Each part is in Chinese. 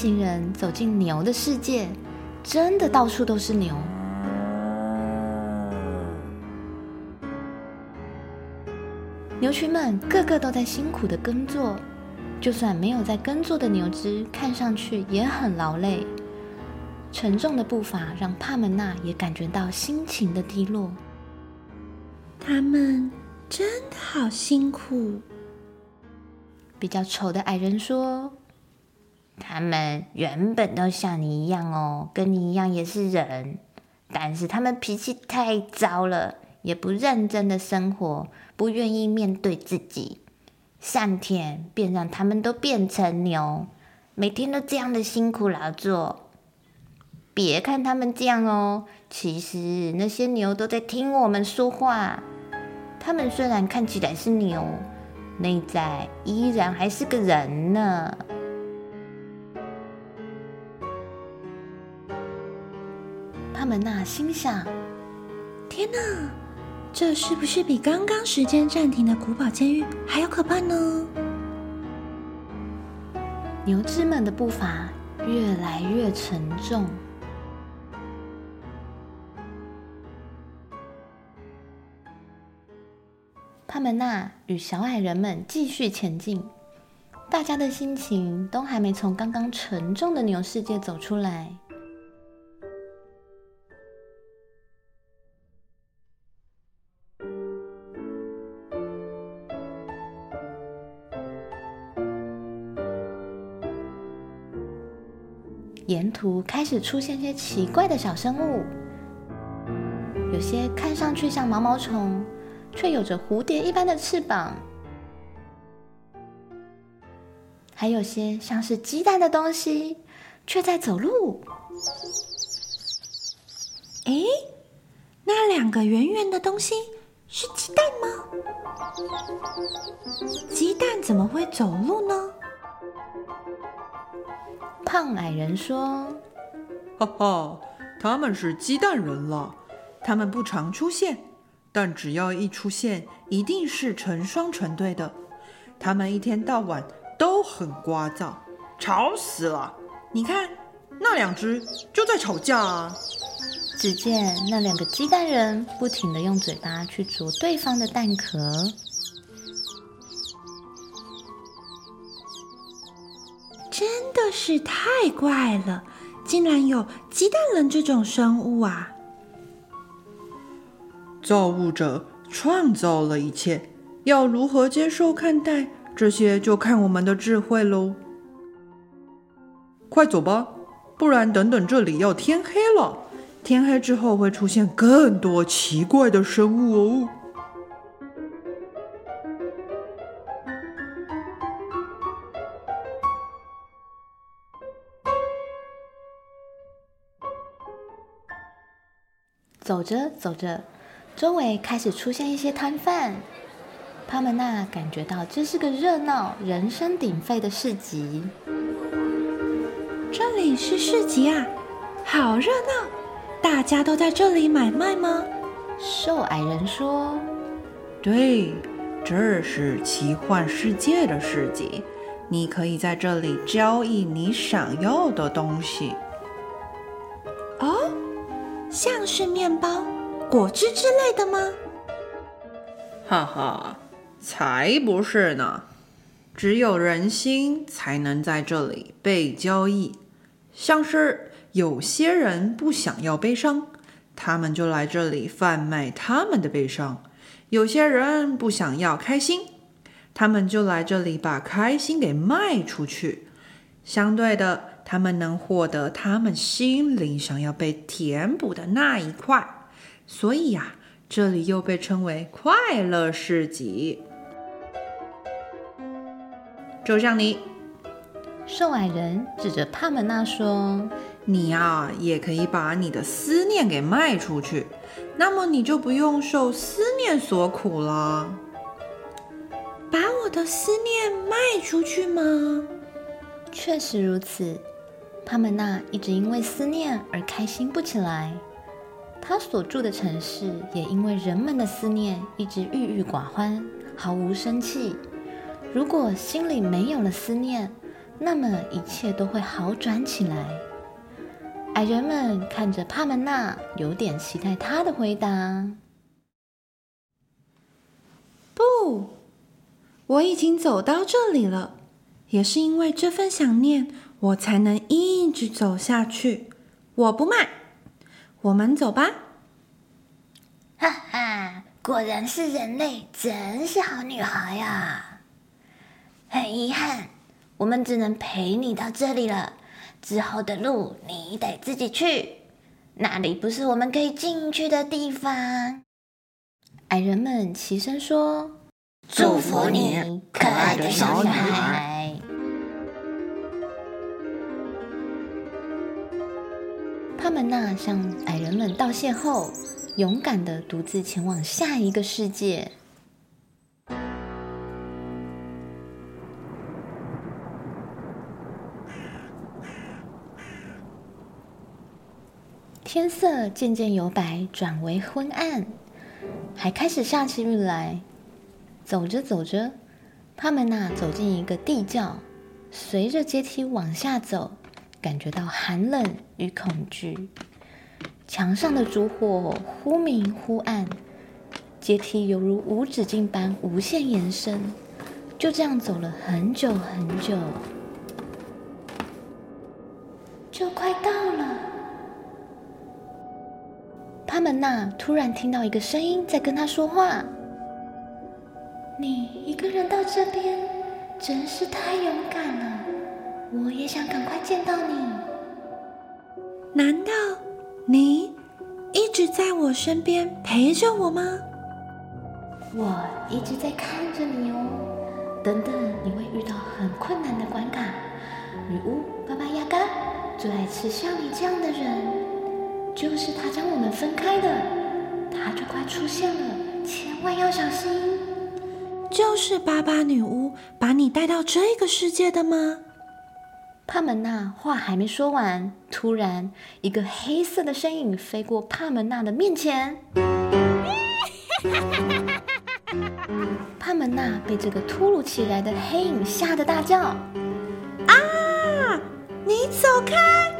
行人走进牛的世界，真的到处都是牛。牛群们个个都在辛苦的耕作，就算没有在耕作的牛只，看上去也很劳累。沉重的步伐让帕门娜也感觉到心情的低落。他们真的好辛苦。比较丑的矮人说：“他们原本都像你一样哦，跟你一样也是人，但是他们脾气太糟了，也不认真的生活。”不愿意面对自己，上天便让他们都变成牛，每天都这样的辛苦劳作。别看他们这样哦，其实那些牛都在听我们说话。他们虽然看起来是牛，内在依然还是个人呢。帕门娜心想：天哪！这是不是比刚刚时间暂停的古堡监狱还要可怕呢？牛只们的步伐越来越沉重。帕门娜与小矮人们继续前进，大家的心情都还没从刚刚沉重的牛世界走出来。沿途开始出现些奇怪的小生物，有些看上去像毛毛虫，却有着蝴蝶一般的翅膀；还有些像是鸡蛋的东西，却在走路。哎，那两个圆圆的东西是鸡蛋吗？鸡蛋怎么会走路呢？胖矮人说：“哈哈，他们是鸡蛋人了。他们不常出现，但只要一出现，一定是成双成对的。他们一天到晚都很聒噪，吵死了！你看，那两只就在吵架啊。”只见那两个鸡蛋人不停的用嘴巴去啄对方的蛋壳。真的是太怪了，竟然有鸡蛋人这种生物啊！造物者创造了一切，要如何接受看待这些，就看我们的智慧喽。快走吧，不然等等这里要天黑了。天黑之后会出现更多奇怪的生物哦。走着走着，周围开始出现一些摊贩。帕门娜感觉到这是个热闹、人声鼎沸的市集。这里是市集啊，好热闹！大家都在这里买卖吗？瘦矮人说：“对，这是奇幻世界的市集，你可以在这里交易你想要的东西。”像是面包、果汁之类的吗？哈哈，才不是呢！只有人心才能在这里被交易。像是有些人不想要悲伤，他们就来这里贩卖他们的悲伤；有些人不想要开心，他们就来这里把开心给卖出去。相对的。他们能获得他们心灵想要被填补的那一块，所以呀，这里又被称为快乐市集。就像你，瘦矮人指着帕门娜说：“你呀，也可以把你的思念给卖出去，那么你就不用受思念所苦了。”把我的思念卖出去吗？确实如此。帕门娜一直因为思念而开心不起来，她所住的城市也因为人们的思念一直郁郁寡欢，毫无生气。如果心里没有了思念，那么一切都会好转起来。矮人们看着帕门娜，有点期待他的回答。不，我已经走到这里了，也是因为这份想念，我才能一直走下去。我不卖，我们走吧。哈哈，果然是人类，真是好女孩呀！很遗憾，我们只能陪你到这里了。之后的路你得自己去，那里不是我们可以进去的地方。矮人们齐声说：“祝福你，可爱的小女孩。”帕门娜向矮人们道谢后，勇敢的独自前往下一个世界。天色渐渐由白转为昏暗，还开始下起雨来。走着走着，帕门娜走进一个地窖，随着阶梯往下走，感觉到寒冷与恐惧。墙上的烛火忽明忽暗，阶梯犹如无止境般无限延伸。就这样走了很久很久，就快到了。帕门娜突然听到一个声音在跟他说话：“你一个人到这边，真是太勇敢了。我也想赶快见到你。难道你一直在我身边陪着我吗？我一直在看着你哦。等等，你会遇到很困难的关卡。女巫巴巴亚嘎最爱吃像你这样的人。”就是他将我们分开的，他就快出现了，千万要小心。就是巴巴女巫把你带到这个世界的吗？帕门娜话还没说完，突然一个黑色的身影飞过帕门娜的面前。帕门娜被这个突如其来的黑影吓得大叫：“啊！你走开！”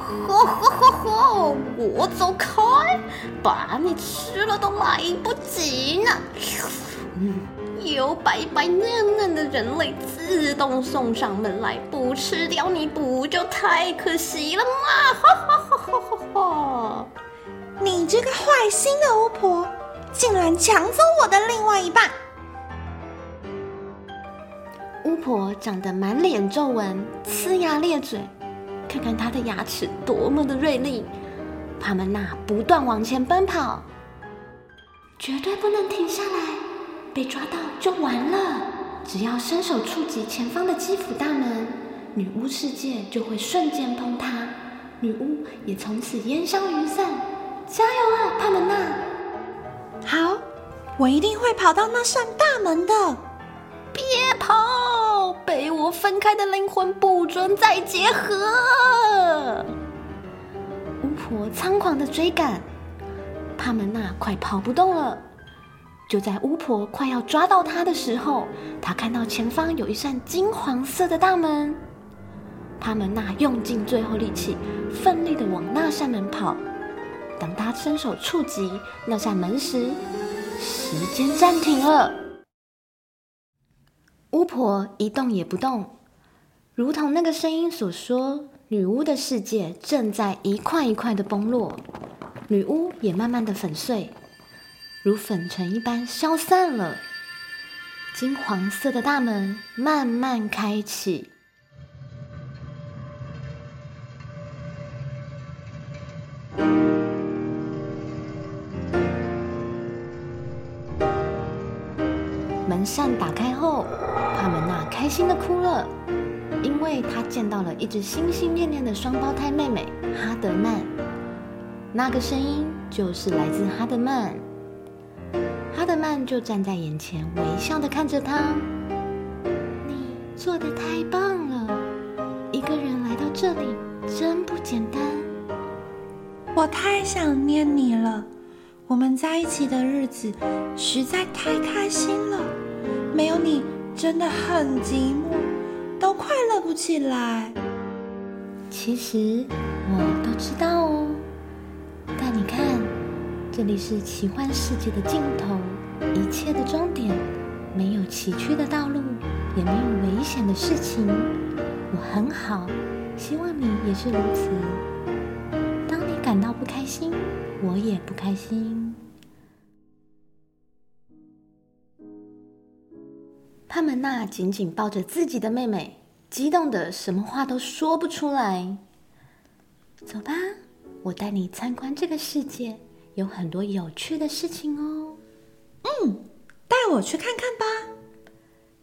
呵呵呵呵，我走开，把你吃了都来不及呢。有白白嫩嫩的人类自动送上门来，不吃掉你不就太可惜了吗？哈哈哈哈哈哈！你这个坏心的巫婆，竟然抢走我的另外一半！巫婆长得满脸皱纹，呲牙咧嘴。看看她的牙齿多么的锐利，帕门娜不断往前奔跑，绝对不能停下来，被抓到就完了。只要伸手触及前方的基辅大门，女巫世界就会瞬间崩塌，女巫也从此烟消云散。加油啊，帕门娜！好，我一定会跑到那扇大门的。别跑！被我分开的灵魂不准再结合！巫婆猖狂的追赶，帕门娜快跑不动了。就在巫婆快要抓到她的时候，她看到前方有一扇金黄色的大门。帕门娜用尽最后力气，奋力的往那扇门跑。当她伸手触及那扇门时，时间暂停了。巫婆一动也不动，如同那个声音所说，女巫的世界正在一块一块的崩落，女巫也慢慢的粉碎，如粉尘一般消散了。金黄色的大门慢慢开启。门扇打开后，帕门娜开心的哭了，因为她见到了一直心心念念的双胞胎妹妹哈德曼。那个声音就是来自哈德曼。哈德曼就站在眼前，微笑的看着他：“你做的太棒了，一个人来到这里真不简单。我太想念你了，我们在一起的日子实在太开心了。”没有你真的很寂寞，都快乐不起来。其实我都知道哦，但你看，这里是奇幻世界的尽头，一切的终点，没有崎岖的道路，也没有危险的事情。我很好，希望你也是如此。当你感到不开心，我也不开心。帕门娜紧紧抱着自己的妹妹。激动的什么话都说不出来。走吧，我带你参观这个世界，有很多有趣的事情哦。嗯，带我去看看吧。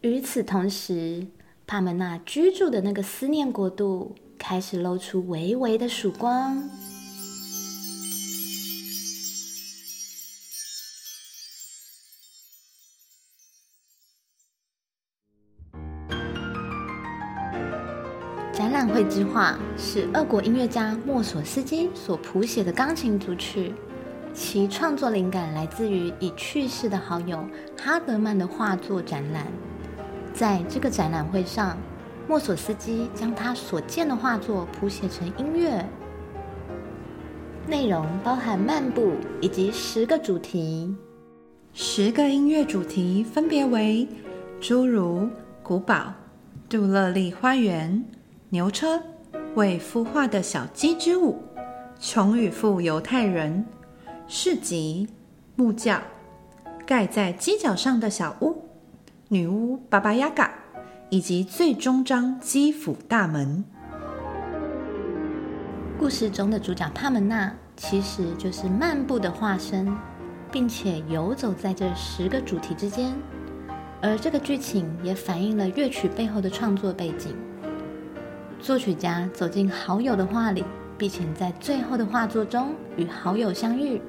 与此同时，帕门娜居住的那个思念国度开始露出微微的曙光。展览会之画是俄国音乐家莫索斯基所谱写的钢琴组曲，其创作灵感来自于已去世的好友哈德曼的画作展览。在这个展览会上，莫索斯基将他所见的画作谱写成音乐，内容包含漫步以及十个主题。十个音乐主题分别为侏儒、古堡、杜勒利花园。牛车、为孵化的小鸡之舞、穷与富犹太人、市集、木匠、盖在犄角上的小屋、女巫巴巴亚嘎，以及最终章基辅大门。故事中的主角帕门娜其实就是漫步的化身，并且游走在这十个主题之间，而这个剧情也反映了乐曲背后的创作背景。作曲家走进好友的画里，并且在最后的画作中与好友相遇。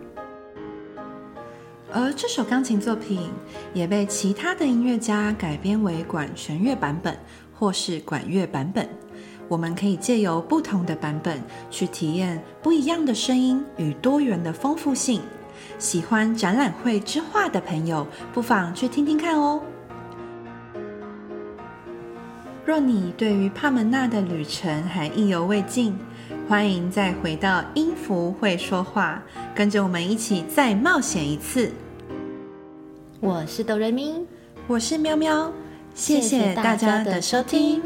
而这首钢琴作品也被其他的音乐家改编为管弦乐版本或是管乐版本。我们可以借由不同的版本去体验不一样的声音与多元的丰富性。喜欢展览会之画的朋友，不妨去听听看哦。若你对于帕门纳的旅程还意犹未尽，欢迎再回到音符会说话，跟着我们一起再冒险一次。我是哆瑞咪，我是喵喵，谢谢大家的收听。